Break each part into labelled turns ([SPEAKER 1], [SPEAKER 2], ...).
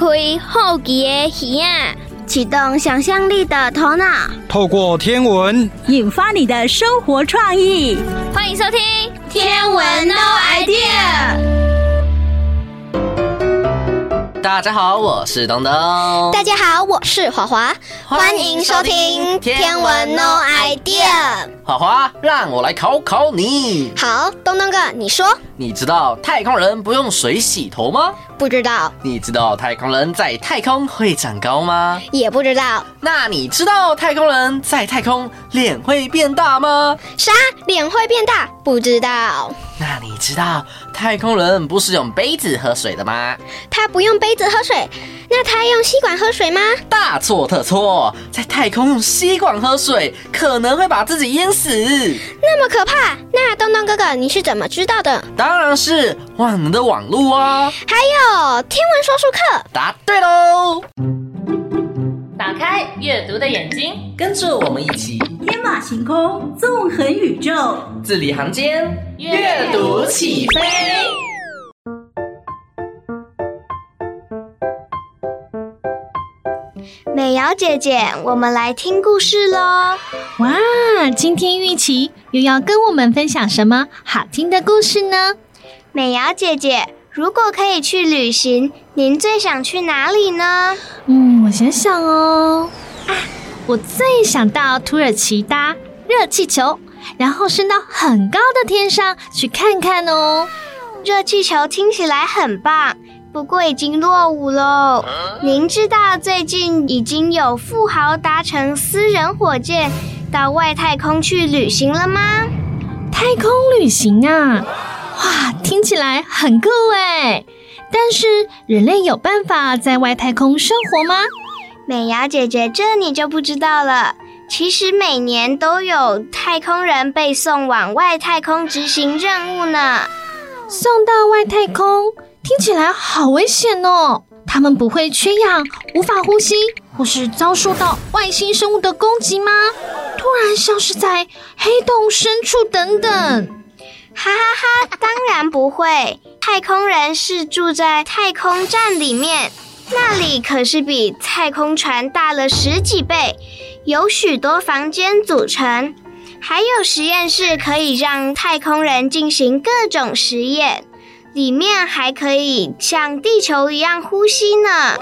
[SPEAKER 1] 开好奇的耳啊，
[SPEAKER 2] 启动想象力的头脑，
[SPEAKER 3] 透过天文
[SPEAKER 4] 引发你的生活创意。
[SPEAKER 1] 欢迎收听《
[SPEAKER 2] 天文 No Idea》。
[SPEAKER 5] 大家好，我是东东。
[SPEAKER 2] 大家好，我是华华。欢迎收听《天文 No Idea》。
[SPEAKER 5] 华华，让我来考考你。
[SPEAKER 2] 好，东东哥，你说。
[SPEAKER 5] 你知道太空人不用水洗头吗？
[SPEAKER 2] 不知道。
[SPEAKER 5] 你知道太空人在太空会长高吗？
[SPEAKER 2] 也不知道。
[SPEAKER 5] 那你知道太空人在太空脸会变大吗？
[SPEAKER 2] 啥？脸会变大？不知道。
[SPEAKER 5] 那你知道太空人不是用杯子喝水的吗？
[SPEAKER 2] 他不用杯子喝水，那他用吸管喝水吗？
[SPEAKER 5] 大错特错，在太空用吸管喝水可能会把自己淹死。
[SPEAKER 2] 那么可怕？那东东哥哥你是怎么知道的？
[SPEAKER 5] 当然是万能的网路啊！
[SPEAKER 2] 还有天文说书课。
[SPEAKER 5] 答对喽！
[SPEAKER 6] 打开阅读的眼睛，
[SPEAKER 5] 跟着我们一起
[SPEAKER 4] 天马行空，纵横宇宙，
[SPEAKER 5] 字里行间阅读起飞。
[SPEAKER 2] 美瑶姐姐，我们来听故事喽！
[SPEAKER 7] 哇，今天玉琪又要跟我们分享什么好听的故事呢？
[SPEAKER 2] 美瑶姐姐，如果可以去旅行，您最想去哪里呢？
[SPEAKER 7] 嗯，我想想哦，啊，我最想到土耳其搭热气球，然后升到很高的天上去看看哦。
[SPEAKER 2] 热气球听起来很棒。不过已经落伍喽。您知道最近已经有富豪搭乘私人火箭到外太空去旅行了吗？
[SPEAKER 7] 太空旅行啊，哇，听起来很酷哎！但是人类有办法在外太空生活吗？
[SPEAKER 2] 美瑶姐姐，这你就不知道了。其实每年都有太空人被送往外太空执行任务呢。
[SPEAKER 7] 送到外太空？听起来好危险哦！他们不会缺氧、无法呼吸，或是遭受到外星生物的攻击吗？突然消失在黑洞深处等等？
[SPEAKER 2] 哈哈哈！当然不会。太空人是住在太空站里面，那里可是比太空船大了十几倍，有许多房间组成，还有实验室可以让太空人进行各种实验。里面还可以像地球一样呼吸呢！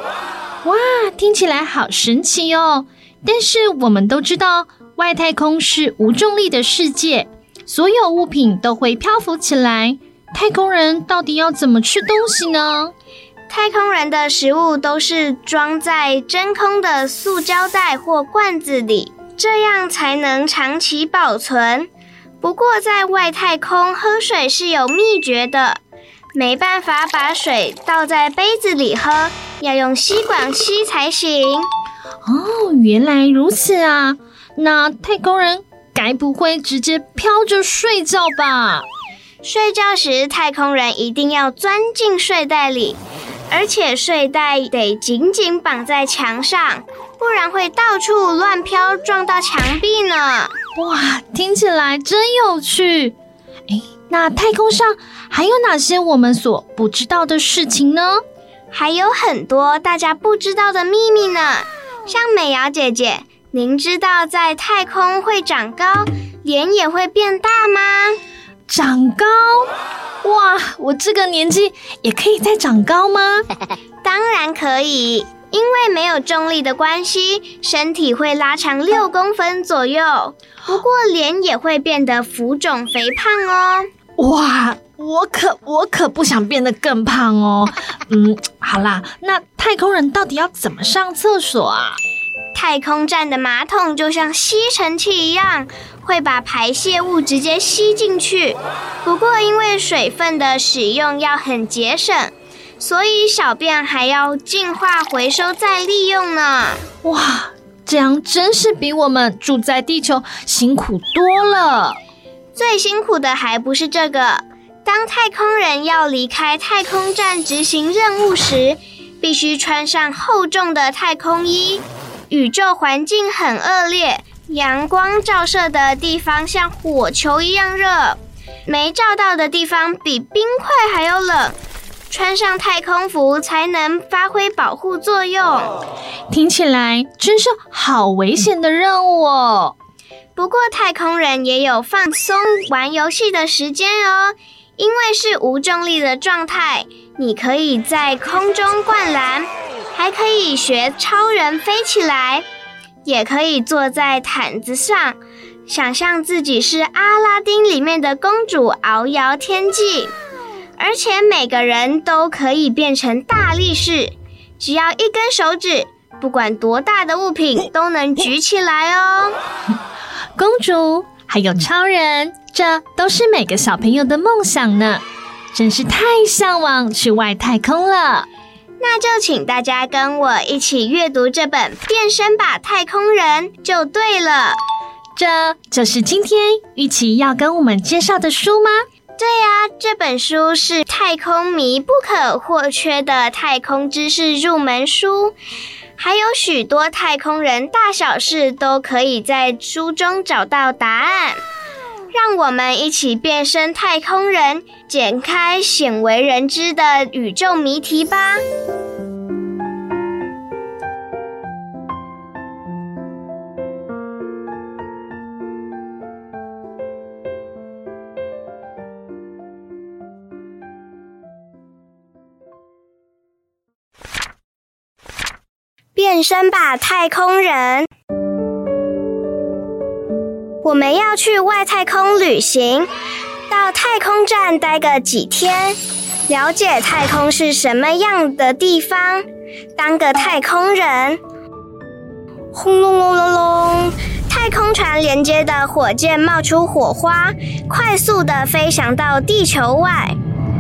[SPEAKER 7] 哇，听起来好神奇哦！但是我们都知道，外太空是无重力的世界，所有物品都会漂浮起来。太空人到底要怎么吃东西呢？
[SPEAKER 2] 太空人的食物都是装在真空的塑胶袋或罐子里，这样才能长期保存。不过，在外太空喝水是有秘诀的。没办法把水倒在杯子里喝，要用吸管吸才行。
[SPEAKER 7] 哦，原来如此啊！那太空人该不会直接飘着睡觉吧？
[SPEAKER 2] 睡觉时，太空人一定要钻进睡袋里，而且睡袋得紧紧绑在墙上，不然会到处乱飘，撞到墙壁呢。
[SPEAKER 7] 哇，听起来真有趣！哎，那太空上还有哪些我们所不知道的事情呢？
[SPEAKER 2] 还有很多大家不知道的秘密呢。像美瑶姐姐，您知道在太空会长高，脸也会变大吗？
[SPEAKER 7] 长高？哇，我这个年纪也可以再长高吗？
[SPEAKER 2] 当然可以，因为没有重力的关系，身体会拉长六公分左右。不过脸也会变得浮肿肥胖哦。
[SPEAKER 7] 哇，我可我可不想变得更胖哦。嗯，好啦，那太空人到底要怎么上厕所啊？
[SPEAKER 2] 太空站的马桶就像吸尘器一样，会把排泄物直接吸进去。不过因为水分的使用要很节省，所以小便还要净化、回收再利用呢。
[SPEAKER 7] 哇！这样真是比我们住在地球辛苦多了。
[SPEAKER 2] 最辛苦的还不是这个，当太空人要离开太空站执行任务时，必须穿上厚重的太空衣。宇宙环境很恶劣，阳光照射的地方像火球一样热，没照到的地方比冰块还要冷。穿上太空服才能发挥保护作用。
[SPEAKER 7] 听起来真是好危险的任务哦。
[SPEAKER 2] 不过太空人也有放松玩游戏的时间哦，因为是无重力的状态，你可以在空中灌篮，还可以学超人飞起来，也可以坐在毯子上，想象自己是阿拉丁里面的公主，遨游天际。而且每个人都可以变成大力士，只要一根手指，不管多大的物品都能举起来哦。
[SPEAKER 7] 公主还有超人，这都是每个小朋友的梦想呢，真是太向往去外太空了。
[SPEAKER 2] 那就请大家跟我一起阅读这本《变身吧，太空人》就对了。
[SPEAKER 7] 这就是今天玉琪要跟我们介绍的书吗？
[SPEAKER 2] 对呀，这本书是太空迷不可或缺的太空知识入门书，还有许多太空人大小事都可以在书中找到答案。让我们一起变身太空人，解开鲜为人知的宇宙谜题吧。变身吧，太空人！我们要去外太空旅行，到太空站待个几天，了解太空是什么样的地方，当个太空人。轰隆隆隆隆，太空船连接的火箭冒出火花，快速的飞翔到地球外。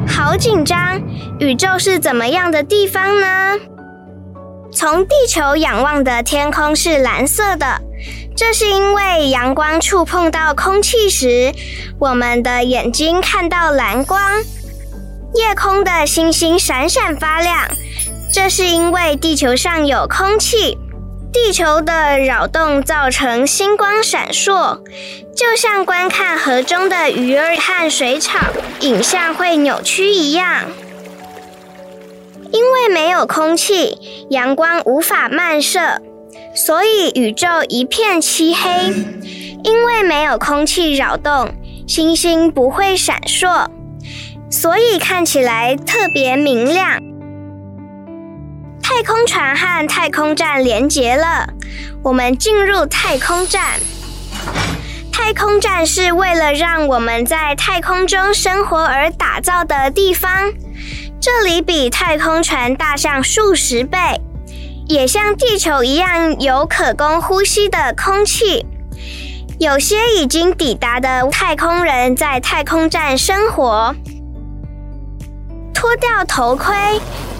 [SPEAKER 2] 好紧张！宇宙是怎么样的地方呢？从地球仰望的天空是蓝色的，这是因为阳光触碰到空气时，我们的眼睛看到蓝光。夜空的星星闪闪发亮，这是因为地球上有空气，地球的扰动造成星光闪烁，就像观看河中的鱼儿和水草，影像会扭曲一样。因为没有空气，阳光无法漫射，所以宇宙一片漆黑。因为没有空气扰动，星星不会闪烁，所以看起来特别明亮。太空船和太空站连接了，我们进入太空站。太空站是为了让我们在太空中生活而打造的地方。这里比太空船大上数十倍，也像地球一样有可供呼吸的空气。有些已经抵达的太空人在太空站生活，脱掉头盔，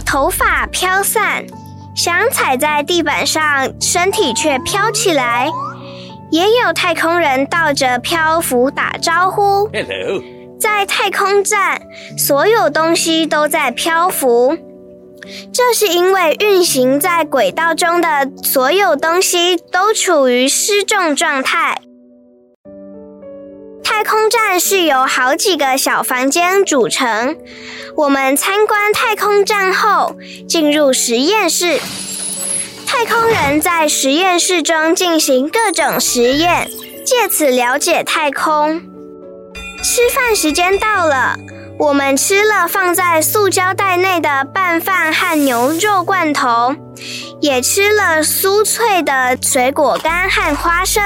[SPEAKER 2] 头发飘散，想踩在地板上，身体却飘起来。也有太空人倒着漂浮打招呼。在太空站，所有东西都在漂浮，这是因为运行在轨道中的所有东西都处于失重状态。太空站是由好几个小房间组成。我们参观太空站后，进入实验室。太空人在实验室中进行各种实验，借此了解太空。吃饭时间到了，我们吃了放在塑胶袋内的拌饭和牛肉罐头，也吃了酥脆的水果干和花生。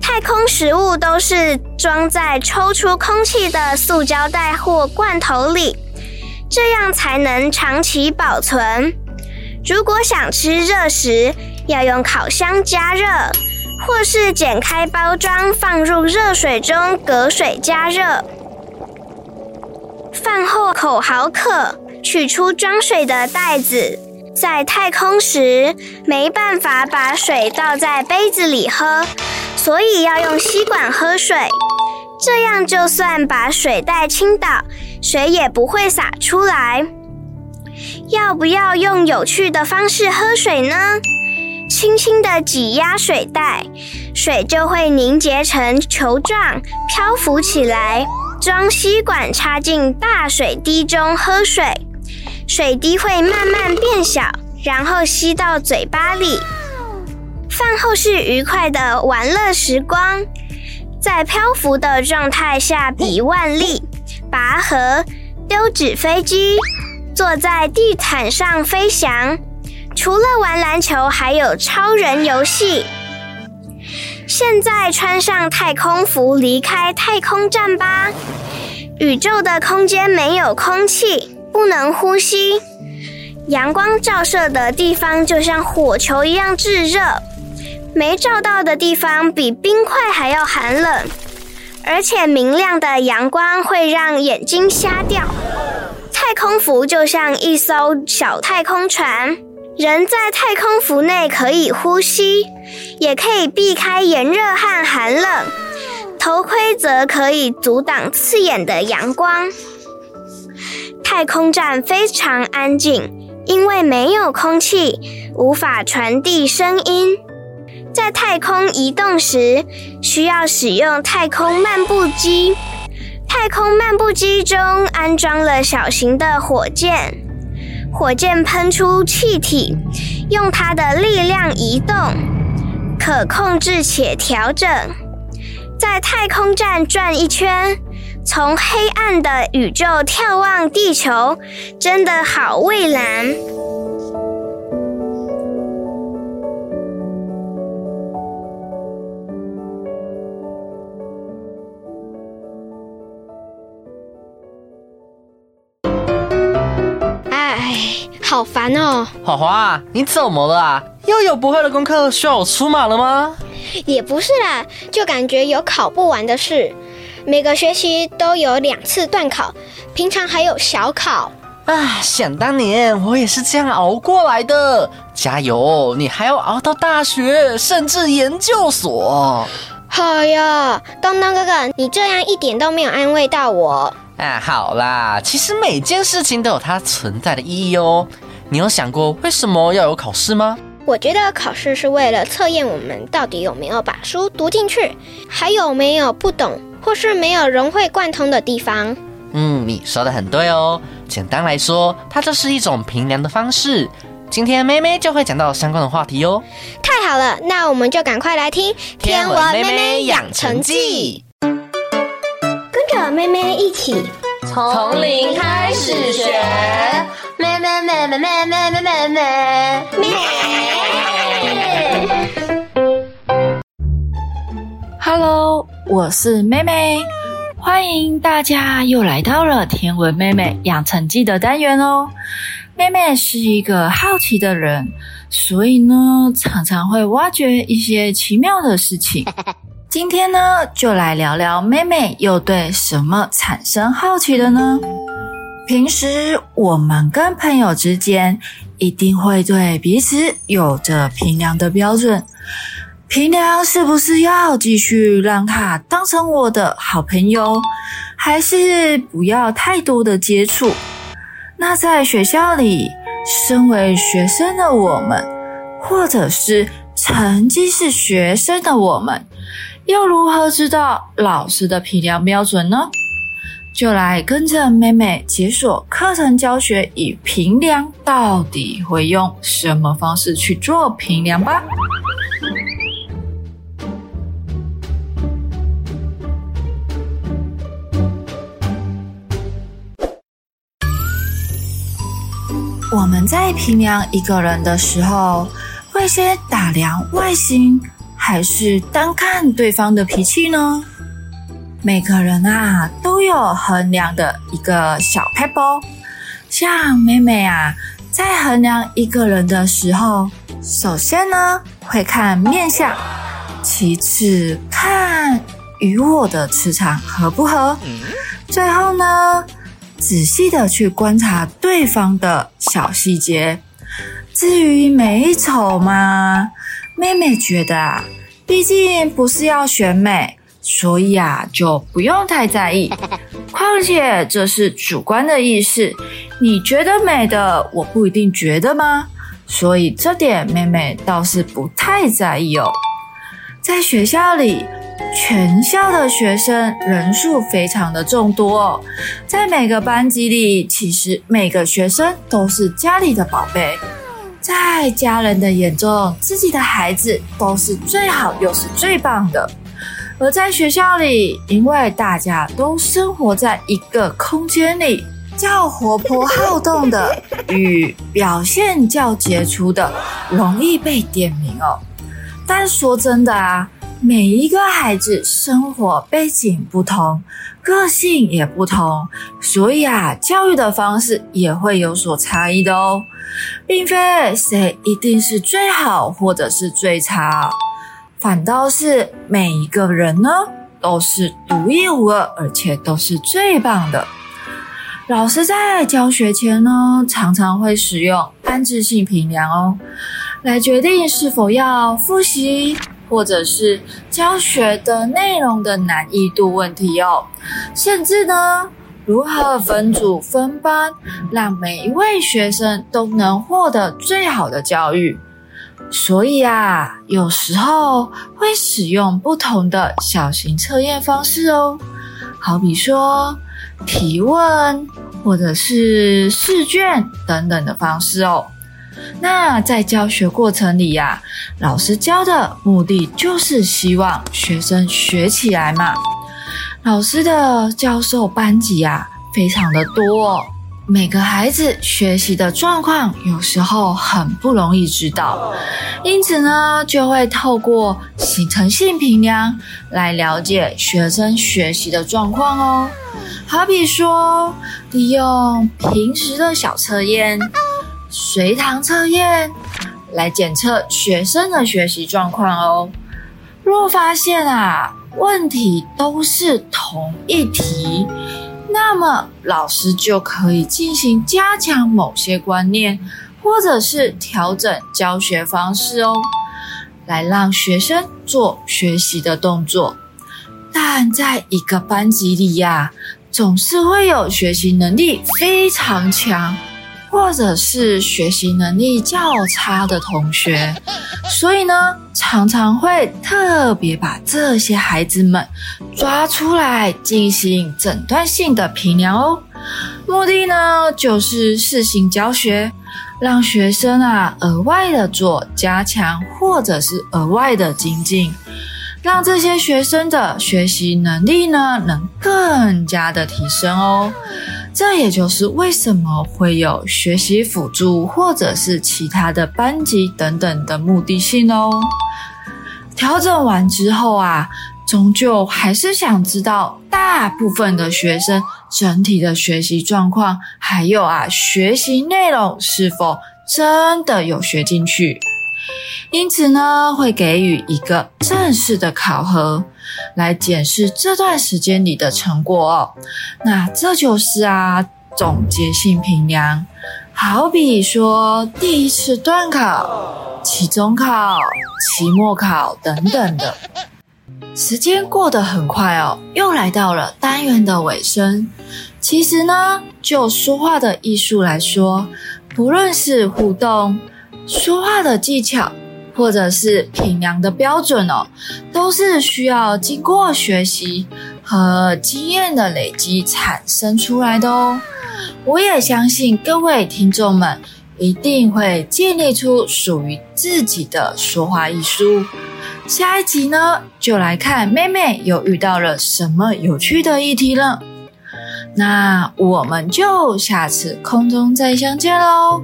[SPEAKER 2] 太空食物都是装在抽出空气的塑胶袋或罐头里，这样才能长期保存。如果想吃热食，要用烤箱加热。或是剪开包装，放入热水中隔水加热。饭后口好渴，取出装水的袋子。在太空时，没办法把水倒在杯子里喝，所以要用吸管喝水。这样就算把水袋倾倒，水也不会洒出来。要不要用有趣的方式喝水呢？轻轻地挤压水袋，水就会凝结成球状，漂浮起来。装吸管插进大水滴中喝水，水滴会慢慢变小，然后吸到嘴巴里。饭后是愉快的玩乐时光，在漂浮的状态下比腕力、拔河、丢纸飞机，坐在地毯上飞翔。除了玩篮球，还有超人游戏。现在穿上太空服，离开太空站吧。宇宙的空间没有空气，不能呼吸。阳光照射的地方就像火球一样炙热，没照到的地方比冰块还要寒冷。而且明亮的阳光会让眼睛瞎掉。太空服就像一艘小太空船。人在太空服内可以呼吸，也可以避开炎热和寒冷。头盔则可以阻挡刺眼的阳光。太空站非常安静，因为没有空气，无法传递声音。在太空移动时，需要使用太空漫步机。太空漫步机中安装了小型的火箭。火箭喷出气体，用它的力量移动，可控制且调整。在太空站转一圈，从黑暗的宇宙眺望地球，真的好蔚蓝。好烦哦！
[SPEAKER 5] 华华，你怎么了啊？又有不会的功课需要我出马了吗？
[SPEAKER 2] 也不是啦，就感觉有考不完的事。每个学期都有两次段考，平常还有小考。
[SPEAKER 5] 啊，想当年我也是这样熬过来的。加油，你还要熬到大学，甚至研究所。
[SPEAKER 2] 好呀，东东哥哥，你这样一点都没有安慰到我。
[SPEAKER 5] 啊，好啦，其实每件事情都有它存在的意义哦。你有想过为什么要有考试吗？
[SPEAKER 2] 我觉得考试是为了测验我们到底有没有把书读进去，还有没有不懂或是没有融会贯通的地方。
[SPEAKER 5] 嗯，你说的很对哦。简单来说，它就是一种评量的方式。今天妹妹就会讲到相关的话题哦。
[SPEAKER 2] 太好了，那我们就赶快来听《天文妹妹养成记》。跟着妹妹一起
[SPEAKER 6] 从零开始学，妹妹妹妹妹妹妹妹妹妹。
[SPEAKER 8] Hello，我是妹妹，欢迎大家又来到了天文妹妹养成记的单元哦。妹妹是一个好奇的人，所以呢，常常会挖掘一些奇妙的事情。今天呢，就来聊聊妹妹又对什么产生好奇的呢？平时我们跟朋友之间一定会对彼此有着评量的标准，评量是不是要继续让他当成我的好朋友，还是不要太多的接触？那在学校里，身为学生的我们，或者是曾经是学生的我们。又如何知道老师的评量标准呢？就来跟着妹妹解锁课程教学与评量，到底会用什么方式去做评量吧。我们在评量一个人的时候，会先打量外形。还是单看对方的脾气呢？每个人啊都有衡量的一个小撇步。像妹妹啊，在衡量一个人的时候，首先呢会看面相，其次看与我的磁场合不合，最后呢仔细的去观察对方的小细节。至于美丑嘛。妹妹觉得啊，毕竟不是要选美，所以啊就不用太在意。况且这是主观的意识，你觉得美的，我不一定觉得吗？所以这点妹妹倒是不太在意哦。在学校里，全校的学生人数非常的众多哦，在每个班级里，其实每个学生都是家里的宝贝，在家人的眼中，自己的孩子都是最好又是最棒的。而在学校里，因为大家都生活在一个空间里，较活泼好动的与表现较杰出的，容易被点名哦。但说真的啊。每一个孩子生活背景不同，个性也不同，所以啊，教育的方式也会有所差异的哦，并非谁一定是最好或者是最差，反倒是每一个人呢都是独一无二，而且都是最棒的。老师在教学前呢，常常会使用安置性评量哦，来决定是否要复习。或者是教学的内容的难易度问题哦，甚至呢，如何分组分班，让每一位学生都能获得最好的教育。所以啊，有时候会使用不同的小型测验方式哦，好比说提问，或者是试卷等等的方式哦。那在教学过程里呀、老师教的目的就是希望学生学起来嘛。老师的教授班级啊，非常的多哦，每个孩子学习的状况有时候很不容易知道，因此呢，就会透过形成性评量来了解学生学习的状况哦。好比说，利用平时的小测验。随堂测验来检测学生的学习状况哦。若发现啊，问题都是同一题，那么老师就可以进行加强某些观念，或者是调整教学方式哦，来让学生做学习的动作。但在一个班级里呀，总是会有学习能力非常强。或者是学习能力较差的同学，所以呢，常常会特别把这些孩子们抓出来进行诊断性的评量哦。目的呢，就是试行教学，让学生啊额外的做加强，或者是额外的精进，让这些学生的学习能力呢能更加的提升哦。这也就是为什么会有学习辅助或者是其他的班级等等的目的性哦。调整完之后啊，终究还是想知道大部分的学生整体的学习状况，还有啊学习内容是否真的有学进去。因此呢，会给予一个正式的考核，来检视这段时间里的成果哦。那这就是啊，总结性评量。好比说，第一次段考、期中考、期末考等等的。时间过得很快哦，又来到了单元的尾声。其实呢，就说话的艺术来说，不论是互动、说话的技巧。或者是品量的标准哦，都是需要经过学习和经验的累积产生出来的哦。我也相信各位听众们一定会建立出属于自己的说话艺术。下一集呢，就来看妹妹又遇到了什么有趣的议题了。那我们就下次空中再相见喽，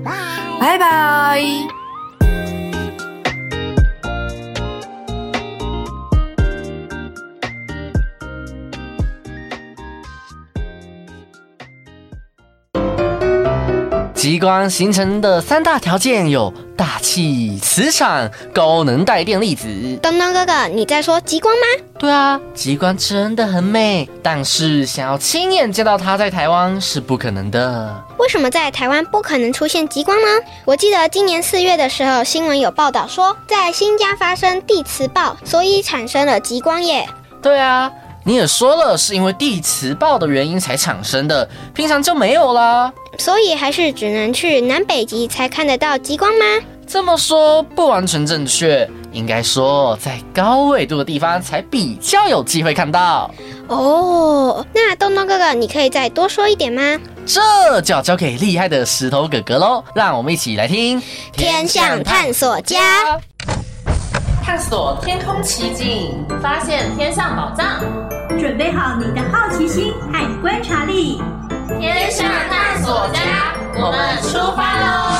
[SPEAKER 8] 拜拜。
[SPEAKER 5] 极光形成的三大条件有大气、磁场、高能带电粒子。
[SPEAKER 2] 东东哥哥，你在说极光吗？
[SPEAKER 5] 对啊，极光真的很美，但是想要亲眼见到它在台湾是不可能的。
[SPEAKER 2] 为什么在台湾不可能出现极光呢？我记得今年四月的时候，新闻有报道说，在新疆发生地磁暴，所以产生了极光耶。
[SPEAKER 5] 对啊。你也说了，是因为地磁暴的原因才产生的，平常就没有啦。
[SPEAKER 2] 所以还是只能去南北极才看得到极光吗？
[SPEAKER 5] 这么说不完全正确，应该说在高纬度的地方才比较有机会看到。
[SPEAKER 2] 哦，那东东哥哥，你可以再多说一点吗？
[SPEAKER 5] 这就要交给厉害的石头哥哥喽！让我们一起来听《
[SPEAKER 2] 天象探索家》，
[SPEAKER 6] 探索天空奇景，发现天象宝藏，
[SPEAKER 4] 准备好你的好奇心和观察力。
[SPEAKER 6] 天象探索家，我们出发喽！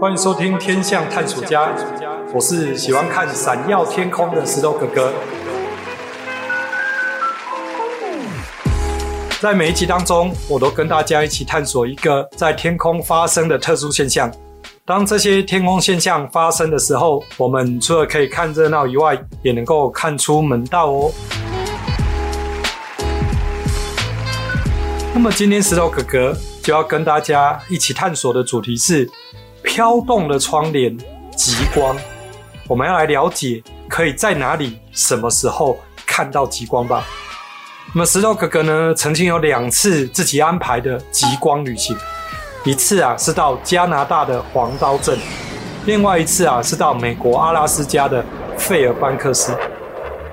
[SPEAKER 3] 欢迎收听《天象探索家》，我是喜欢看闪耀天空的石头哥哥。在每一集当中，我都跟大家一起探索一个在天空发生的特殊现象。当这些天空现象发生的时候，我们除了可以看热闹以外，也能够看出门道哦。那么今天石头哥哥就要跟大家一起探索的主题是。飘动的窗帘，极光。我们要来了解，可以在哪里、什么时候看到极光吧。那么石头哥哥呢，曾经有两次自己安排的极光旅行，一次啊是到加拿大的黄刀镇，另外一次啊是到美国阿拉斯加的费尔班克斯。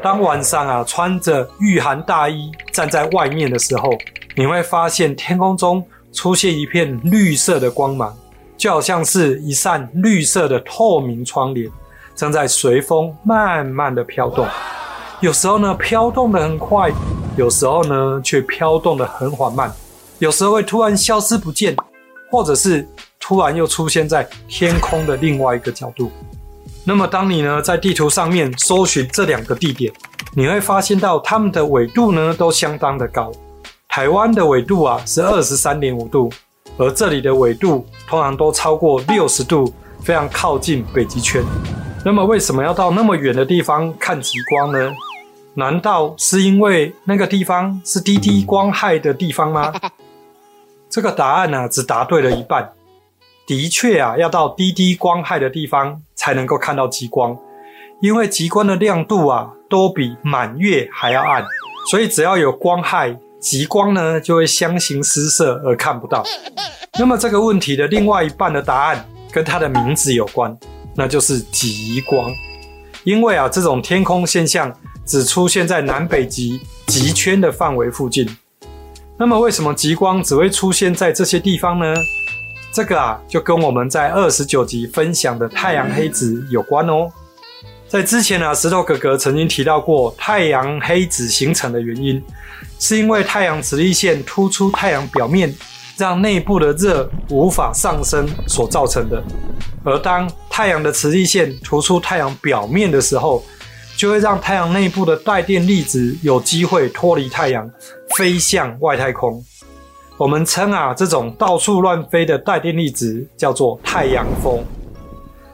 [SPEAKER 3] 当晚上啊穿着御寒大衣站在外面的时候，你会发现天空中出现一片绿色的光芒。就好像是一扇绿色的透明窗帘，正在随风慢慢的飘动。有时候呢，飘动的很快；有时候呢，却飘动的很缓慢。有时候会突然消失不见，或者是突然又出现在天空的另外一个角度。那么，当你呢在地图上面搜寻这两个地点，你会发现到它们的纬度呢都相当的高。台湾的纬度啊是二十三点五度。而这里的纬度通常都超过六十度，非常靠近北极圈。那么为什么要到那么远的地方看极光呢？难道是因为那个地方是低低光害的地方吗？这个答案呢、只答对了一半。的确啊，要到低低光害的地方才能够看到极光，因为极光的亮度啊，都比满月还要暗，所以只要有光害。极光呢，就会相形失色而看不到。那么这个问题的另外一半的答案跟它的名字有关，那就是极光。因为啊，这种天空现象只出现在南北极极圈的范围附近。那么为什么极光只会出现在这些地方呢？这个啊，就跟我们在二十九集分享的太阳黑子有关哦。在之前啊，石头哥哥曾经提到过太阳黑子形成的原因。是因为太阳磁力线突出太阳表面，让内部的热无法上升所造成的。而当太阳的磁力线突出太阳表面的时候，就会让太阳内部的带电粒子有机会脱离太阳，飞向外太空。我们称啊这种到处乱飞的带电粒子叫做太阳风。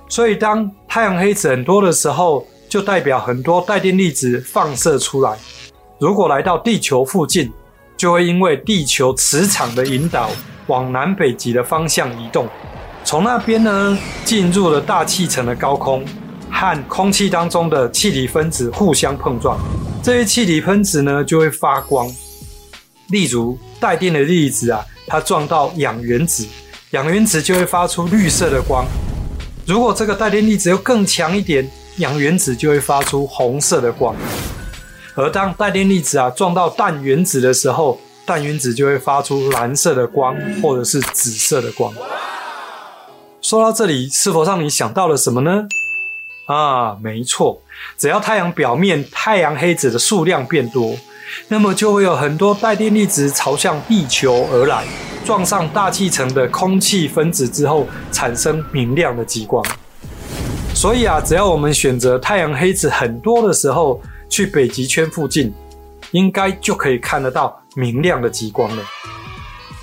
[SPEAKER 3] 所以当太阳黑子很多的时候，就代表很多带电粒子放射出来。如果来到地球附近，就会因为地球磁场的引导，往南北极的方向移动。从那边呢，进入了大气层的高空，和空气当中的气体分子互相碰撞。这些气体分子呢，就会发光。例如，带电的粒子啊，它撞到氧原子，氧原子就会发出绿色的光。如果这个带电粒子又更强一点，氧原子就会发出红色的光。而当带电粒子啊撞到氮原子的时候，氮原子就会发出蓝色的光，或者是紫色的光。说到这里，是否让你想到了什么呢？啊，没错，只要太阳表面太阳黑子的数量变多，那么就会有很多带电粒子朝向地球而来，撞上大气层的空气分子之后，产生明亮的极光。所以啊，只要我们选择太阳黑子很多的时候，去北极圈附近，应该就可以看得到明亮的极光了。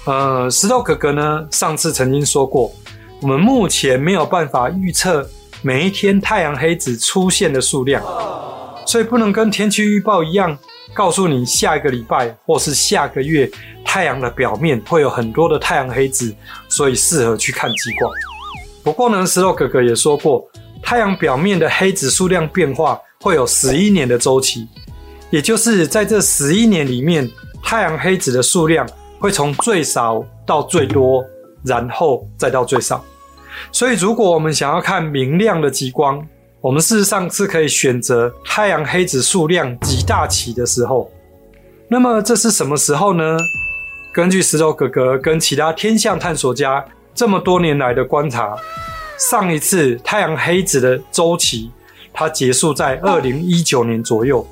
[SPEAKER 3] 呃，石头哥哥呢，上次曾经说过，我们目前没有办法预测每一天太阳黑子出现的数量，所以不能跟天气预报一样，告诉你下一个礼拜或是下个月太阳的表面会有很多的太阳黑子，所以适合去看极光。不过呢，石头哥哥也说过，太阳表面的黑子数量变化。会有十一年的周期，也就是在这十一年里面，太阳黑子的数量会从最少到最多，然后再到最少。所以，如果我们想要看明亮的极光，我们事实上是可以选择太阳黑子数量极大期的时候。那么，这是什么时候呢？根据石头哥哥跟其他天象探索家这么多年来的观察，上一次太阳黑子的周期，它结束在二零一九年左右。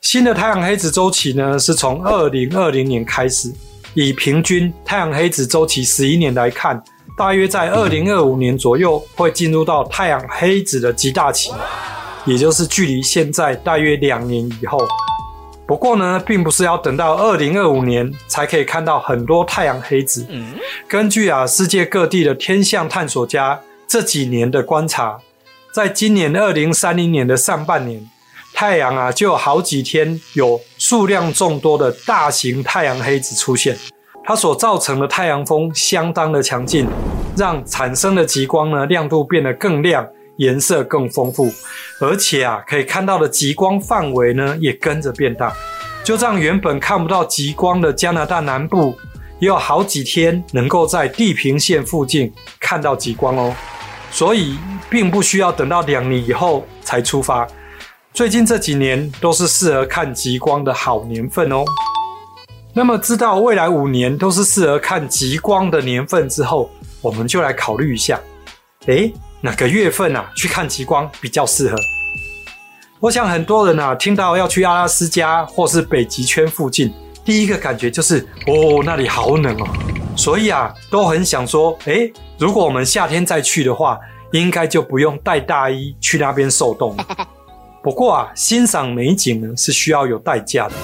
[SPEAKER 3] 新的太阳黑子周期呢，是从二零二零年开始。以平均太阳黑子周期十一年来看，大约在二零二五年左右会进入到太阳黑子的极大期，也就是距离现在大约两年以后。不过呢，并不是要等到二零二五年才可以看到很多太阳黑子。根据啊世界各地的天象探索家这几年的观察，在今年二零三零年的上半年，太阳啊就有好几天有数量众多的大型太阳黑子出现，它所造成的太阳风相当的强劲，让产生的极光呢亮度变得更亮。颜色更丰富，而且啊，可以看到的极光范围呢也跟着变大，就让原本看不到极光的加拿大南部，也有好几天能够在地平线附近看到极光哦。所以，并不需要等到两年以后才出发，最近这几年都是适合看极光的好年份哦。那么，知道未来五年都是适合看极光的年份之后，我们就来考虑一下，诶哪个月份啊去看极光比较适合？我想很多人啊听到要去阿拉斯加或是北极圈附近，第一个感觉就是哦，那里好冷哦，所以啊都很想说，诶，如果我们夏天再去的话，应该就不用带大衣去那边受冻了。不过啊，欣赏美景呢是需要有代价的，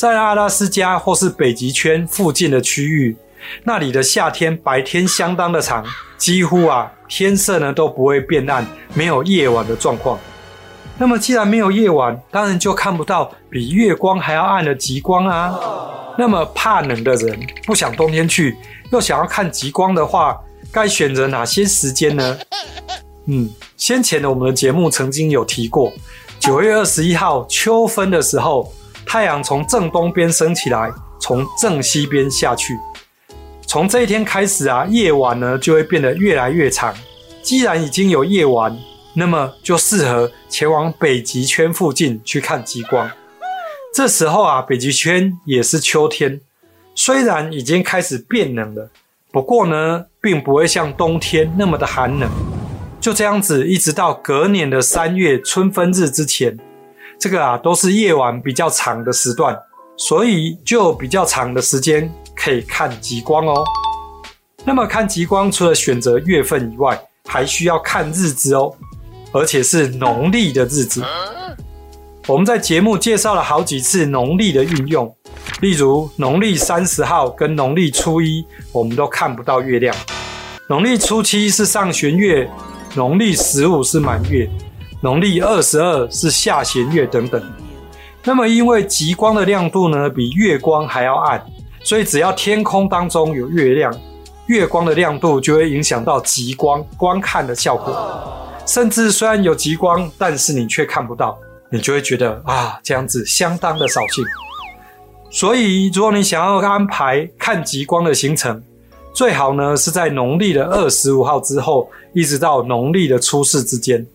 [SPEAKER 3] 在阿拉斯加或是北极圈附近的区域，那里的夏天白天相当的长。几乎啊，天色呢都不会变暗，没有夜晚的状况。那么既然没有夜晚，当然就看不到比月光还要暗的极光啊。那么怕冷的人不想冬天去，又想要看极光的话，该选择哪些时间呢？嗯，先前的我们的节目曾经有提过，九月二十一号秋分的时候，太阳从正东边升起来，从正西边下去。从这一天开始啊，夜晚呢就会变得越来越长。既然已经有夜晚，那么就适合前往北极圈附近去看极光。这时候啊，北极圈也是秋天，虽然已经开始变冷了，不过呢，并不会像冬天那么的寒冷。就这样子，一直到隔年的三月春分日之前，这个啊都是夜晚比较长的时段，所以就比较长的时间。可以看极光哦。那么看极光，除了选择月份以外，还需要看日子哦，而且是农历的日子。我们在节目介绍了好几次农历的运用，例如农历三十号跟农历初一，我们都看不到月亮；农历初七是上弦月，农历十五是满月，农历二十二是下弦月等等。那么因为极光的亮度呢，比月光还要暗。所以，只要天空当中有月亮，月光的亮度就会影响到极光观看的效果。甚至虽然有极光，但是你却看不到，你就会觉得啊，这样子相当的扫兴。所以，如果你想要安排看极光的行程，最好呢是在农历的二十五号之后，一直到农历的初四之间，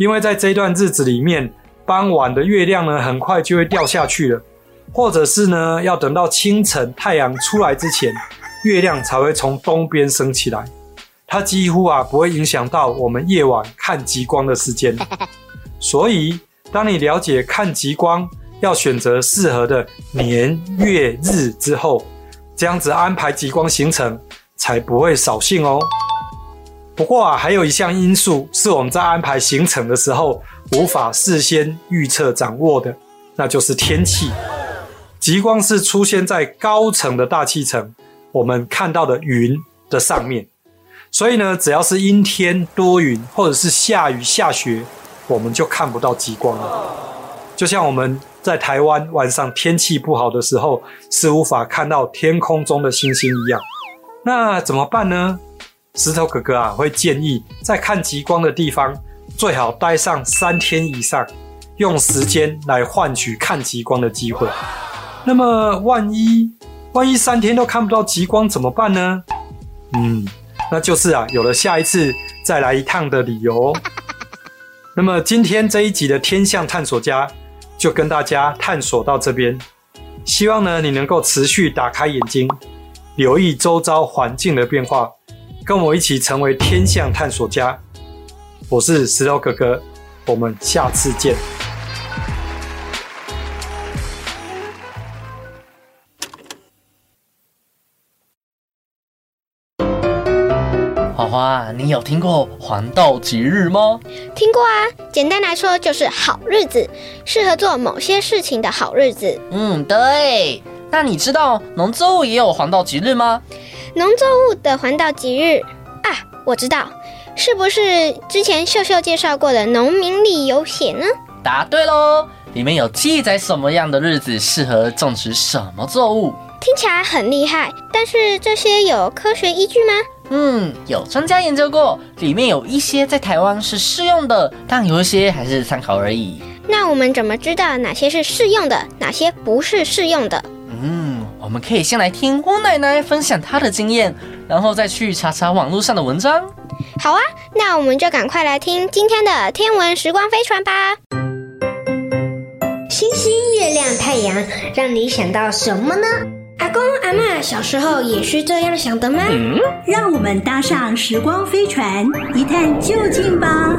[SPEAKER 3] 因为在这段日子里面，傍晚的月亮呢，很快就会掉下去了。或者是呢，要等到清晨太阳出来之前，月亮才会从东边升起来。它几乎啊不会影响到我们夜晚看极光的时间。所以，当你了解看极光要选择适合的年月日之后，这样子安排极光行程才不会扫兴哦。不过啊，还有一项因素是我们在安排行程的时候无法事先预测掌握的，那就是天气。极光是出现在高层的大气层，我们看到的云的上面。所以呢，只要是阴天多云，或者是下雨下雪，我们就看不到极光了。就像我们在台湾晚上天气不好的时候，是无法看到天空中的星星一样。那怎么办呢？石头哥哥啊，会建议在看极光的地方，最好待上三天以上，用时间来换取看极光的机会。那么，万一万一三天都看不到极光怎么办呢？嗯，那就是啊，有了下一次再来一趟的理由。那么今天这一集的天象探索家就跟大家探索到这边，希望呢你能够持续打开眼睛，留意周遭环境的变化，跟我一起成为天象探索家。我是石头哥哥，我们下次见。
[SPEAKER 5] 花花，你有听过黄道吉日吗？
[SPEAKER 2] 听过啊，简单来说就是好日子，适合做某些事情的好日子。
[SPEAKER 5] 嗯，对。那你知道农作物也有黄道吉日吗？
[SPEAKER 2] 农作物的黄道吉日啊，我知道，是不是之前秀秀介绍过的农民历有写呢？
[SPEAKER 5] 答对喽，里面有记载什么样的日子适合种植什么作物。
[SPEAKER 2] 听起来很厉害，但是这些有科学依据吗？
[SPEAKER 5] 嗯，有专家研究过，里面有一些在台湾是适用的，但有一些还是参考而已。
[SPEAKER 2] 那我们怎么知道哪些是适用的，哪些不是适用的？
[SPEAKER 5] 嗯，我们可以先来听汪奶奶分享她的经验，然后再去查查网络上的文章。
[SPEAKER 2] 好啊，那我们就赶快来听今天的天文时光飞船吧。星星、月亮、太阳，让你想到什么呢？阿公阿嬷小时候也是这样想的吗？
[SPEAKER 4] 嗯，让我们搭上时光飞船，一探究竟吧！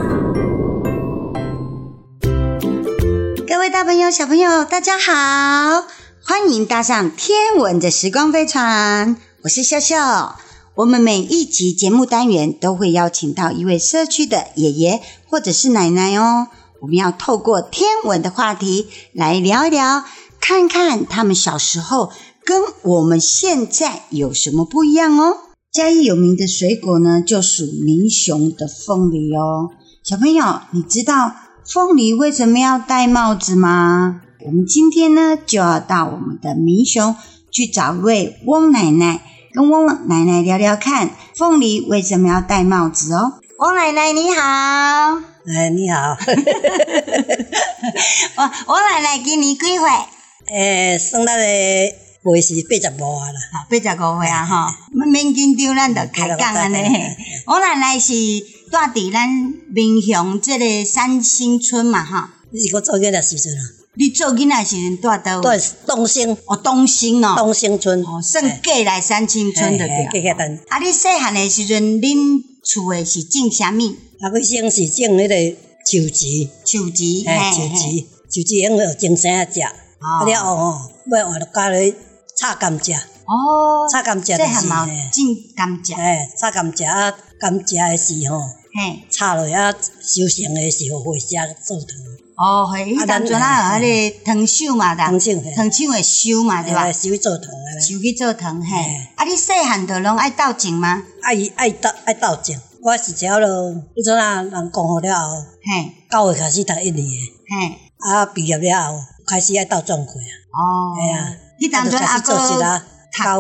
[SPEAKER 9] 各位大朋友、小朋友，大家好，欢迎搭上天文的时光飞船，我是笑笑。我们每一集节目单元都会邀请到一位社区的爷爷或者是奶奶哦，我们要透过天文的话题来聊一聊，看看他们小时候。跟我们现在有什么不一样哦？嘉义有名的水果呢，就属民雄的凤梨哦。小朋友，你知道凤梨为什么要戴帽子吗？我们今天呢，就要到我们的民雄去找一位翁奶奶，跟翁奶奶聊聊看，凤梨为什么要戴帽子哦。翁奶奶你好，
[SPEAKER 10] 哎，你好，
[SPEAKER 9] 我翁奶奶今年几岁？
[SPEAKER 10] 呃，生那个。岁是八十五啊啦，
[SPEAKER 9] 八十五岁啊哈，免紧张，咱就开讲安尼。我奶奶是住伫咱民雄这个三星村嘛哈。
[SPEAKER 10] 你是我做囡仔时阵啊？
[SPEAKER 9] 你做囡仔时阵住佗？
[SPEAKER 10] 对，东兴。
[SPEAKER 9] 哦，东兴哦。
[SPEAKER 10] 东兴村。
[SPEAKER 9] 哦，算过来三清村的对。
[SPEAKER 10] 过遐等。
[SPEAKER 9] 啊，你细汉的时阵，恁厝的是种啥物？
[SPEAKER 10] 啊，我先是种迄个树枝。
[SPEAKER 9] 树枝。
[SPEAKER 10] 嘿，树枝，树枝用了种生食。哦。了后吼，要换了加咧。插甘蔗
[SPEAKER 9] 哦，
[SPEAKER 10] 插甘蔗就是种
[SPEAKER 9] 甘蔗，
[SPEAKER 10] 哎，插甘蔗啊，甘蔗的时候，嘿，插落啊，收成的时候会写做糖。
[SPEAKER 9] 哦，嘿，迄当阵啊，迄个糖手嘛，糖手，糖手会收嘛，对吧？
[SPEAKER 10] 收去做糖，
[SPEAKER 9] 收去做糖，嘿。啊，你细汉就拢爱斗种吗？
[SPEAKER 10] 爱爱斗爱斗种，我是只要咯，迄阵啊，人讲好了后，嘿，九月开始读一年，嘿，啊，毕业了后开始爱斗种过啊。哦，哎呀。
[SPEAKER 9] 迄当阵阿哥读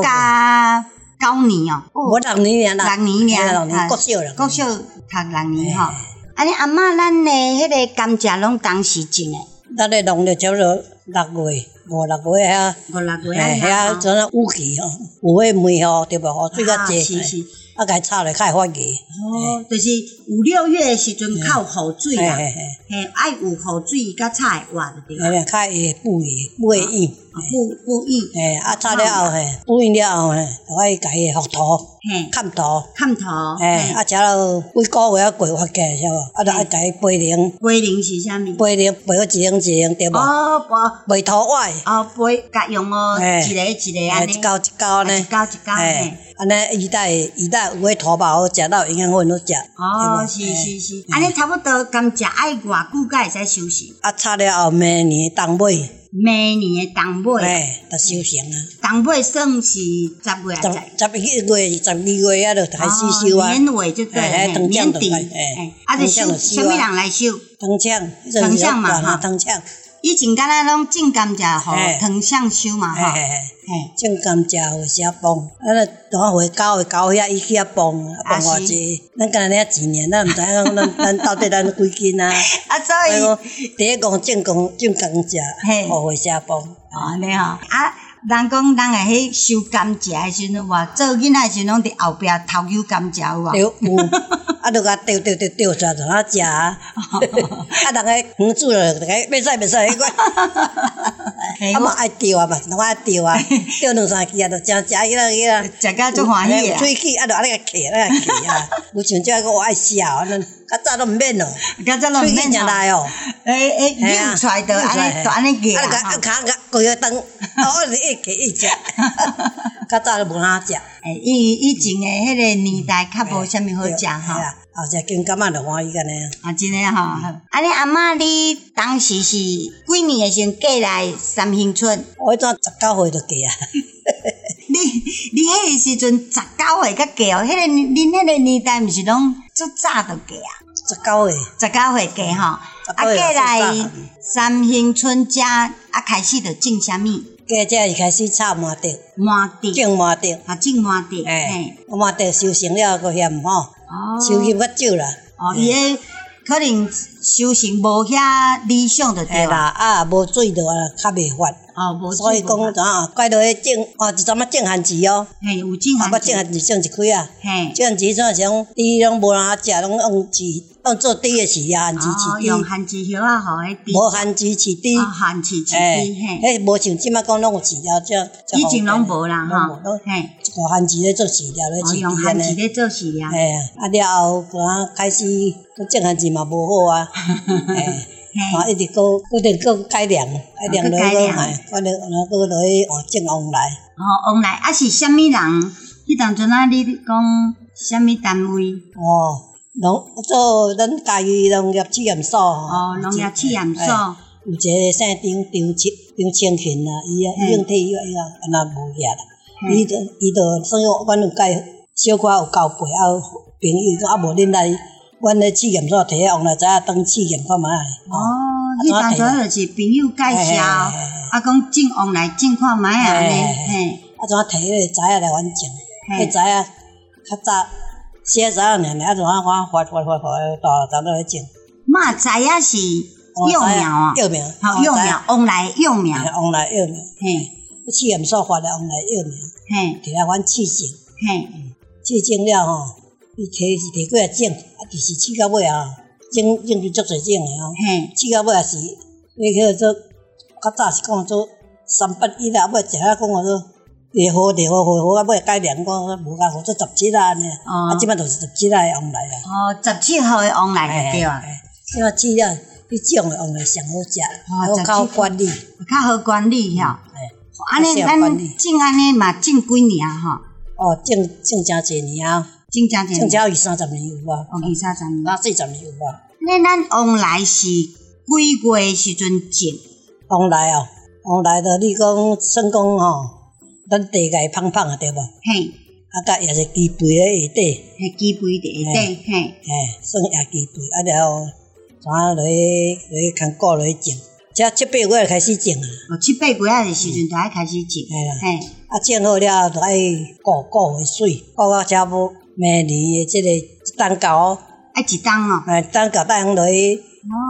[SPEAKER 9] 甲九年哦，
[SPEAKER 10] 我六年啦，
[SPEAKER 9] 六年尔，
[SPEAKER 10] 啊，国小啦，
[SPEAKER 9] 国小读六年吼。安尼阿嬷，咱的迄个甘蔗拢当时种诶？
[SPEAKER 10] 咱咧农历差不多六月，五六月啊，
[SPEAKER 9] 五六月啊，
[SPEAKER 10] 遐阵啊雨季吼，有迄梅吼，对无？雨水较济。啊，该插咧较会发芽。
[SPEAKER 9] 哦，就是五六月诶时阵较有雨水啦，嘿，爱有雨水甲插会活着对。
[SPEAKER 10] 哎呀，较会补叶，补叶叶，
[SPEAKER 9] 补补叶。
[SPEAKER 10] 嘿，啊插了后嘿，补完了后嘿，就爱家己覆土，嘿，砍土，
[SPEAKER 9] 砍土。
[SPEAKER 10] 嘿，啊，食了几个月啊，过发芽，晓无？啊，就爱家己培灵。
[SPEAKER 9] 培灵是啥物？
[SPEAKER 10] 培灵培个一灵一灵对无？
[SPEAKER 9] 哦，
[SPEAKER 10] 培土歪。
[SPEAKER 9] 哦，培甲用哦，一个一个安尼。
[SPEAKER 10] 一高一高呢？
[SPEAKER 9] 一高一高。嘿。
[SPEAKER 10] 安尼，伊代伊代有诶土包好食，到营养分好食。
[SPEAKER 9] 哦，是是是，安尼差不多甘食爱偌久才会使收成？
[SPEAKER 10] 啊，插了后明年冬尾。
[SPEAKER 9] 明年的冬尾。
[SPEAKER 10] 哎，就收成啊。
[SPEAKER 9] 冬尾算是十月啊？
[SPEAKER 10] 十十一月、十二月啊，就开始收啊。
[SPEAKER 9] 年尾就对，年底。哎，啊，就收，什么人来收？
[SPEAKER 10] 糖厂。
[SPEAKER 9] 糖厂嘛，哈。
[SPEAKER 10] 糖厂。
[SPEAKER 9] 以前敢若拢种甘蔗，吼，糖上收嘛，吼。
[SPEAKER 10] 嘿，种甘蔗有时啊帮，啊那大岁九回九岁啊，伊去啊帮，帮偌济，咱干那领几年，咱毋知影咱 咱到底咱几斤啊？啊，所以第一讲种讲种甘蔗，嘿，后岁时啊帮。
[SPEAKER 9] 哦，你好，啊，人讲人诶迄收甘蔗诶时阵，哇，做囡仔诶时阵拢伫后壁偷抠甘蔗有无？
[SPEAKER 10] 有有，啊，着甲丢丢丢丢出来，就哪食啊？啊，人个鱼煮了，个袂使袂使，迄个，啊嘛爱钓啊嘛，我爱钓啊，钓两三支啊，着真食伊个伊个，
[SPEAKER 9] 食甲足欢喜啊！
[SPEAKER 10] 喙齿啊，着安尼个嗑，安尼啊，有像即个我爱笑，安尼较早都毋免咯，
[SPEAKER 9] 较早都毋免
[SPEAKER 10] 食来哦，
[SPEAKER 9] 诶诶，抠出来着安尼，着安尼嗑啊，
[SPEAKER 10] 啊，骹个规个灯，哦，你一嗑一食，较早都无哪食，诶，
[SPEAKER 9] 以以前诶迄个年代较无啥物好食吼。
[SPEAKER 10] 后食金柑仔就欢喜安尼啊！
[SPEAKER 9] 啊，真诶吼！安尼阿嬷，你当时是几年诶时阵嫁来三星村？
[SPEAKER 10] 我迄阵十九岁就嫁啊！
[SPEAKER 9] 你你迄个时阵十九岁才嫁哦？迄个恁迄个年代毋是拢足早就嫁啊？
[SPEAKER 10] 十九岁，
[SPEAKER 9] 十九岁嫁吼！啊，嫁来三兴村遮啊，开始着种啥物？
[SPEAKER 10] 嫁遮是开始插麻竹，
[SPEAKER 9] 麻竹，
[SPEAKER 10] 种麻竹，
[SPEAKER 9] 啊，种麻竹，
[SPEAKER 10] 嘿，麻竹收成了阁嫌吼。收入较少啦，
[SPEAKER 9] 哦，伊个可能收成无遐理想着对
[SPEAKER 10] 啦，啊，无水着啊，较袂发，
[SPEAKER 9] 哦，无
[SPEAKER 10] 所以讲怎怪落去种，哦，一阵仔种番薯哦，
[SPEAKER 9] 嘿，有种番薯，
[SPEAKER 10] 啊，捌种番薯种一开啊，
[SPEAKER 9] 嘿，
[SPEAKER 10] 种番薯怎啊是讲，伊拢无人食，拢用薯，用做猪诶饲啊，番薯
[SPEAKER 9] 饲猪，用番薯叶啊，互迄底，
[SPEAKER 10] 无番薯饲底，
[SPEAKER 9] 番薯饲猪，
[SPEAKER 10] 嘿，迄无像即摆讲拢有饲料种，
[SPEAKER 9] 以前拢无啦，吼，
[SPEAKER 10] 嘿，个番薯咧做饲料咧饲底安尼，
[SPEAKER 9] 用番薯咧做饲料，
[SPEAKER 10] 嘿啊，啊了后，个开始种番薯嘛无好啊，嘿。啊！一直搁搁定搁改良，改良落去，哎，改良，然后搁落去哦，种旺来。
[SPEAKER 9] 哦，旺来啊是啥物人？迄当阵啊，你讲啥物单位？
[SPEAKER 10] 哦，农做咱家己农业试验所。
[SPEAKER 9] 哦，农业试验所。
[SPEAKER 10] 有一个姓张张清张清群啦，伊啊已经退休，伊啊安那无遐啦。伊就伊就算我阮有介小可有交陪啊朋友，啊无恁来。阮咧试验所摕往来，知影当试验看觅。
[SPEAKER 9] 哦，你当初就是朋友介绍，啊讲种往来种看觅啊，嘿，
[SPEAKER 10] 啊怎啊摕迄个知影来阮种，迄知影较早写知影尔尔，啊怎啊我发发发发大早都来种。
[SPEAKER 9] 嘛知影是幼苗啊，
[SPEAKER 10] 幼苗，
[SPEAKER 9] 好幼苗，往来幼苗，
[SPEAKER 10] 往来幼苗，嘿，试验所发来往来幼苗，嘿，摕来阮试种，嘿，试种了吼。伊摕是摕过来种，啊，就是试到尾啊，种种就足侪种诶吼。嘿，试到尾也是，迄叫做较早是讲做三八一啦，尾食啊讲话做地好地好好好，啊尾改良讲无甲好做十七啦安尼。哦。啊，即摆就是十七啦诶往来啊。
[SPEAKER 9] 哦，十七号诶往来就对啊。
[SPEAKER 10] 即摆试了，迄种诶往来上好食，哦，较好管理，
[SPEAKER 9] 较好管理吼。哎。安尼咱种安尼嘛种几年啊？吼。
[SPEAKER 10] 哦，种种诚侪年啊。
[SPEAKER 9] 种正正，
[SPEAKER 10] 种只有二三十年有啊，
[SPEAKER 9] 哦，二三十年，
[SPEAKER 10] 啊，四十年有啊。
[SPEAKER 9] 那咱往来是几月时阵种？
[SPEAKER 10] 往来哦，往来的你讲算讲吼，咱地界芳芳啊，对无？嘿，啊，甲也是基肥咧下底，
[SPEAKER 9] 嘿，基肥伫下底，嘿，
[SPEAKER 10] 嘿，算也基肥，啊，然后怎落去落去看果落去种，才七八月开始种啊。
[SPEAKER 9] 哦，七八月啊，时阵就爱开始种，
[SPEAKER 10] 嘿啦，嘿，啊，种好了就爱顾顾个水，顾到差不多。明年诶，即个一冬高，
[SPEAKER 9] 爱一冬哦，
[SPEAKER 10] 哎，冬高带往落去，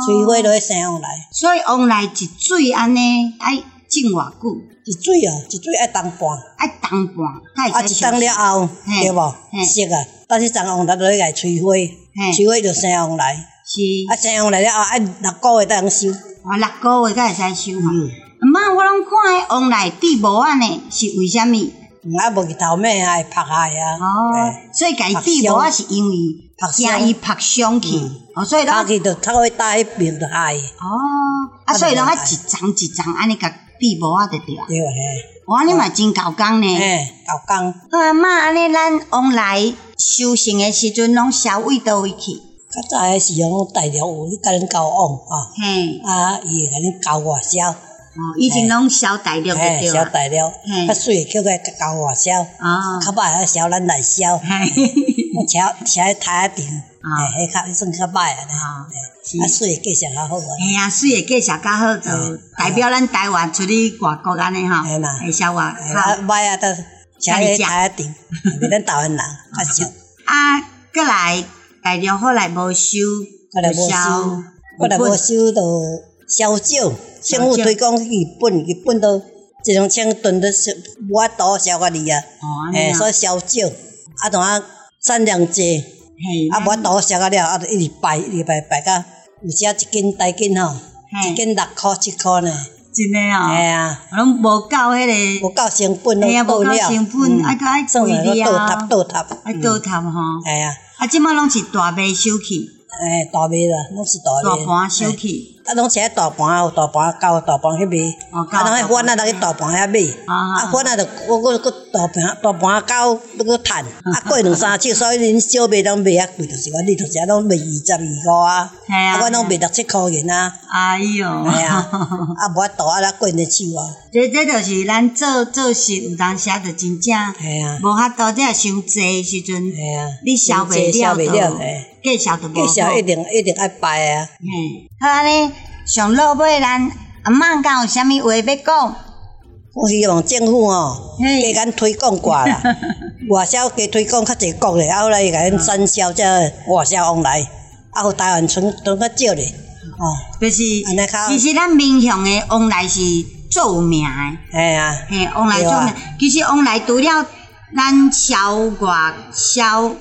[SPEAKER 10] 水花落去生往来。
[SPEAKER 9] 所以往来一水安尼爱种偌久？
[SPEAKER 10] 一水哦，一水爱冬半，
[SPEAKER 9] 爱冬半，
[SPEAKER 10] 啊，一冬了后，对无？熟啊，但是冬往来落去来催花，催花就生往来。是，啊，生往来了后爱六个月才能收。
[SPEAKER 9] 啊，六个月才会使收嘛？毋嘛，我拢看迄往来地无安尼，是为虾米？
[SPEAKER 10] 啊，无去头尾啊，拍害啊！
[SPEAKER 9] 哦，所以家己无啊，是因为惊伊拍伤去，哦，所以拢拍
[SPEAKER 10] 去就头尾搭迄边就害。
[SPEAKER 9] 哦，啊，所以拢爱一层一层安尼甲地无啊，就对啊。
[SPEAKER 10] 对嘿。
[SPEAKER 9] 哇，你嘛真够工呢。
[SPEAKER 10] 嘿，够工。
[SPEAKER 9] 好嘛，安尼咱往来修行的时阵，拢销位倒位去。
[SPEAKER 10] 较早诶时阵，大条有甲恁交往啊。嘿。啊，伊会甲恁交外销。
[SPEAKER 9] 哦，以前拢销大料个对
[SPEAKER 10] 啊，销大料，较水诶，叫个交外销，较歹啊销咱来销，车车喺台顶，诶，迄较算较歹啊，啊水诶价钱较好啊，
[SPEAKER 9] 哎呀，水诶价钱较好就代表咱台湾出去外国安尼吼，会销外，
[SPEAKER 10] 啊歹啊，都车喺台顶，比咱台湾人较少。
[SPEAKER 9] 啊，过来大陆后来无收，
[SPEAKER 10] 过来无收，过来无收就销少。政府推广日本，日本都一种青炖的烧，无法度烧甲哩啊，诶，所以烧少，啊，同啊产量济，啊，无法度烧甲了，啊，就一直摆，一直摆，摆到有时啊一斤大斤吼，一斤六箍七箍呢。
[SPEAKER 9] 真诶哦，
[SPEAKER 10] 吓啊，
[SPEAKER 9] 拢无够迄个，
[SPEAKER 10] 无够成本，
[SPEAKER 9] 吓啊，无够成本，啊搁爱贵哩啊，
[SPEAKER 10] 倒塌倒塌，
[SPEAKER 9] 爱倒塌吼，
[SPEAKER 10] 哎啊，
[SPEAKER 9] 啊，即摆拢是大卖小气，
[SPEAKER 10] 哎，大卖啦，拢是大卖，
[SPEAKER 9] 大盘收去。
[SPEAKER 10] 啊，拢是喺大盘，有大盘交，大盘去卖。啊，人喺粉啊，人去大盘遐买。啊，粉啊，着我我我大盘大盘交，要搁趁。啊，过两三尺，所以恁小卖拢卖遐贵，着是讲你着是拢卖二十二箍啊。系啊。啊，我拢卖六七箍银啊。
[SPEAKER 9] 哎哟。
[SPEAKER 10] 系啊。啊，无法度啊，咱过年手啊。
[SPEAKER 9] 这这着是咱做做事有当时着真正。
[SPEAKER 10] 系啊。
[SPEAKER 9] 无法度，这伤济时阵。
[SPEAKER 10] 系啊。
[SPEAKER 9] 你销袂了都。计销都无好。
[SPEAKER 10] 计销一定一定爱败啊。
[SPEAKER 9] 嗯。好啊咧。上落尾，咱阿嬷敢有啥物话要讲？
[SPEAKER 10] 我希望政府哦，加咱推广挂啦，外销加推广较济国咧，啊，后来甲咱产销这外销往来，啊，互台湾村都较少咧，哦，
[SPEAKER 9] 就是安尼较，其实咱闽雄诶往来是做有名诶，
[SPEAKER 10] 嘿啊，
[SPEAKER 9] 嘿，往来做名，其实往来除了咱销外销。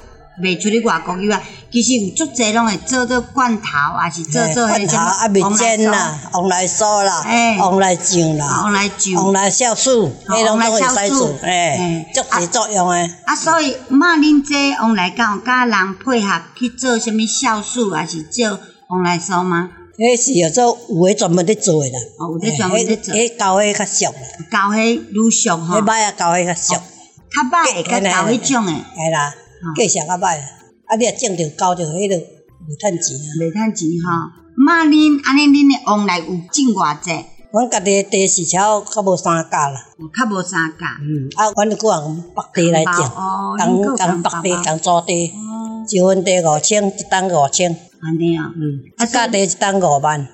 [SPEAKER 9] 卖出去外国以外，其实有足侪拢会做做罐头，啊是做做迄种
[SPEAKER 10] 啊，蜜饯啦，往来酥啦，往来酱啦，
[SPEAKER 9] 往来酱，
[SPEAKER 10] 往来酵素，迄拢都会使做，诶，足侪作用诶。
[SPEAKER 9] 啊，所以妈恁这往来敢有甲人配合去做啥物酵素，啊是做往来酥吗？
[SPEAKER 10] 迄是要做有诶专门咧做诶啦，
[SPEAKER 9] 哦，有咧专门咧做，
[SPEAKER 10] 迄交迄较俗。啦，
[SPEAKER 9] 交迄愈俗吼，
[SPEAKER 10] 迄歹啊，交迄较俗，
[SPEAKER 9] 较歹个交迄种诶，
[SPEAKER 10] 系啦。计上较歹，啊！你若种着交着，迄个袂趁钱啊！
[SPEAKER 9] 袂趁钱吼。妈恁安尼，恁诶往来有种偌济？
[SPEAKER 10] 阮家己地是超较无三甲啦，
[SPEAKER 9] 较无三甲。
[SPEAKER 10] 嗯，啊，阮着搁用北地来种，共共北地共租地，一分地五千，一担五千。
[SPEAKER 9] 安尼啊，
[SPEAKER 10] 嗯，一甲地一担五万。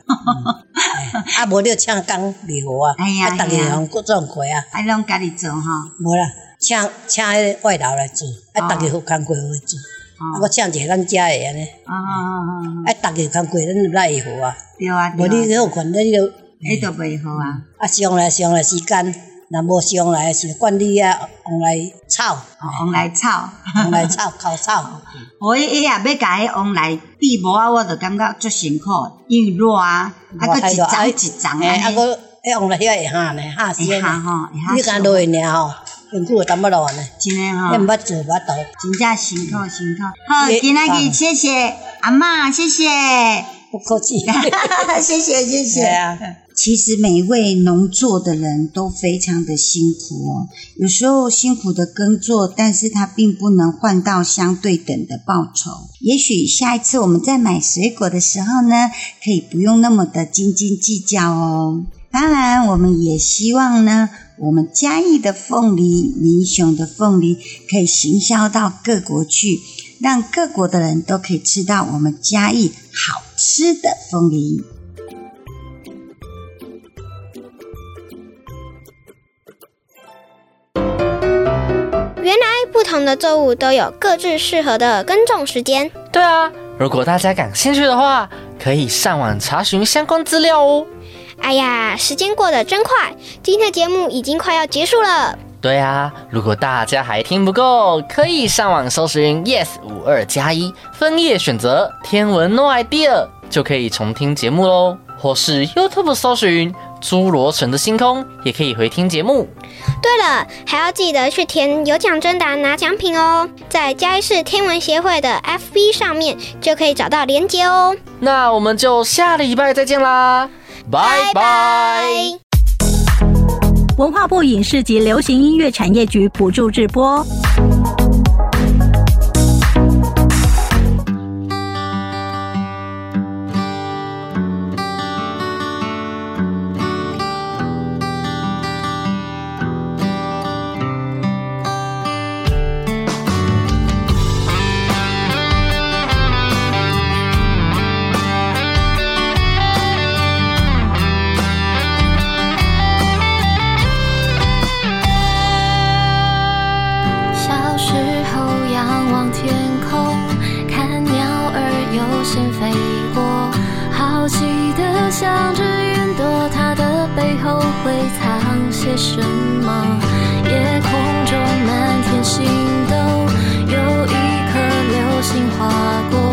[SPEAKER 10] 啊，无你请工袂好啊，啊，逐个用各种过啊，
[SPEAKER 9] 啊，拢家己做吼。
[SPEAKER 10] 无啦。请请迄个外劳来做，啊，逐个有工课会做，啊，我请一个咱家诶安尼，啊啊啊啊，逐个有工课，咱就来会好啊，
[SPEAKER 9] 对啊，
[SPEAKER 10] 无你有权，你就，
[SPEAKER 9] 迄就袂好啊，
[SPEAKER 10] 啊，上来上来时间，若无上来是管理啊，往来吵，
[SPEAKER 9] 往来吵，
[SPEAKER 10] 往来吵，口吵，
[SPEAKER 9] 我伊伊也要甲迄往来比无啊，我就感觉足辛苦，因为热啊，啊，佫一张一张诶，
[SPEAKER 10] 啊，佫迄往来遐会下呢，吓死呢，你敢落去尔吼？辛苦淡薄落呢，
[SPEAKER 9] 真诶吼，
[SPEAKER 10] 你毋捌做捌倒，
[SPEAKER 9] 真正辛苦辛苦。好，今仔日谢谢。阿嬷，谢谢，
[SPEAKER 10] 不客气，
[SPEAKER 9] 谢谢谢谢。其实每一位农作的人都非常的辛苦哦，有时候辛苦的耕作，但是他并不能换到相对等的报酬。也许下一次我们在买水果的时候呢，可以不用那么的斤斤计较哦。当然，我们也希望呢。我们嘉义的凤梨，民雄的凤梨可以行销到各国去，让各国的人都可以吃到我们嘉义好吃的凤梨。
[SPEAKER 2] 原来不同的作物都有各自适合的耕种时间。
[SPEAKER 5] 对啊，如果大家感兴趣的话，可以上网查询相关资料哦。
[SPEAKER 2] 哎呀，时间过得真快，今天的节目已经快要结束了。
[SPEAKER 5] 对啊，如果大家还听不够，可以上网搜寻 Yes 五二加一，分页选择天文 No idea，就可以重听节目喽。或是 YouTube 搜寻侏罗城的星空，也可以回听节目。
[SPEAKER 2] 对了，还要记得去填有奖征答拿奖品哦，在嘉义市天文协会的 FB 上面就可以找到连结哦。
[SPEAKER 5] 那我们就下礼拜再见啦。拜拜！
[SPEAKER 4] 文化部影视及流行音乐产业局补助直播。
[SPEAKER 11] 先飞过，好奇的想着云朵它的背后会藏些什么。夜空中满天星斗，有一颗流星划过。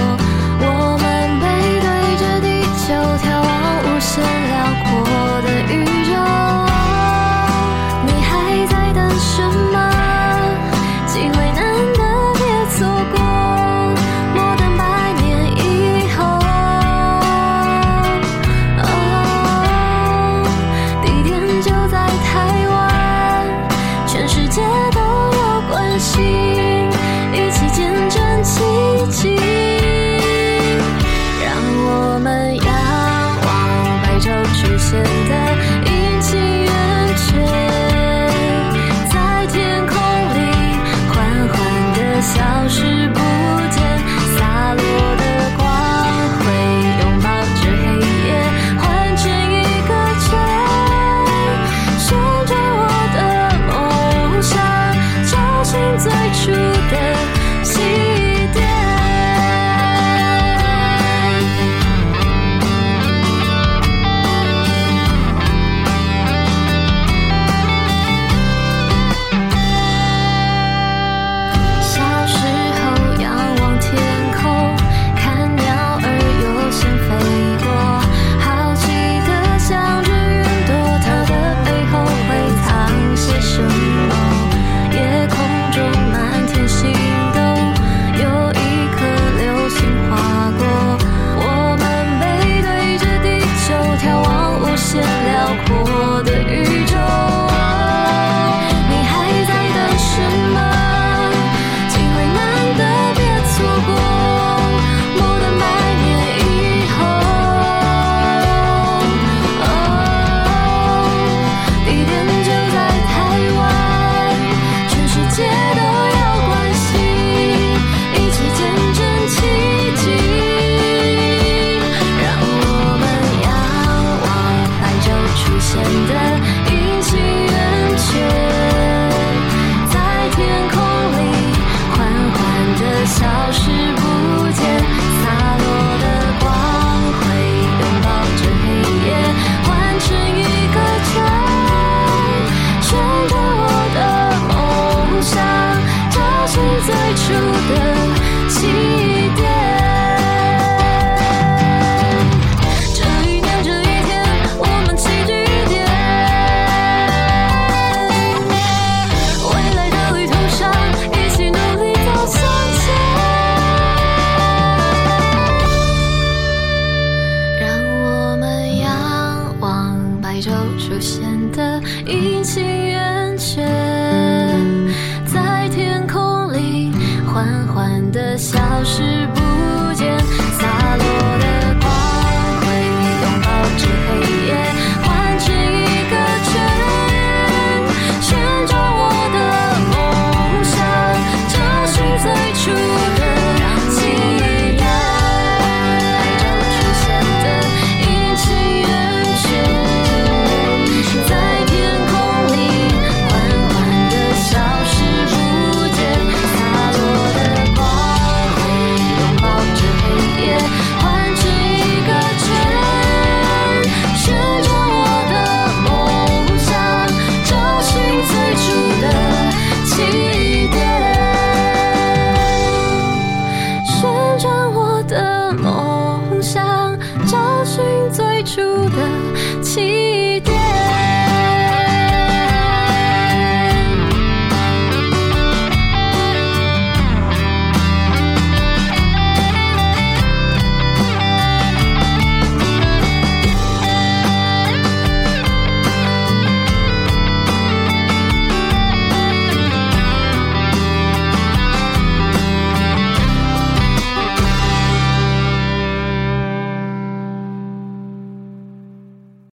[SPEAKER 11] 就显得已经。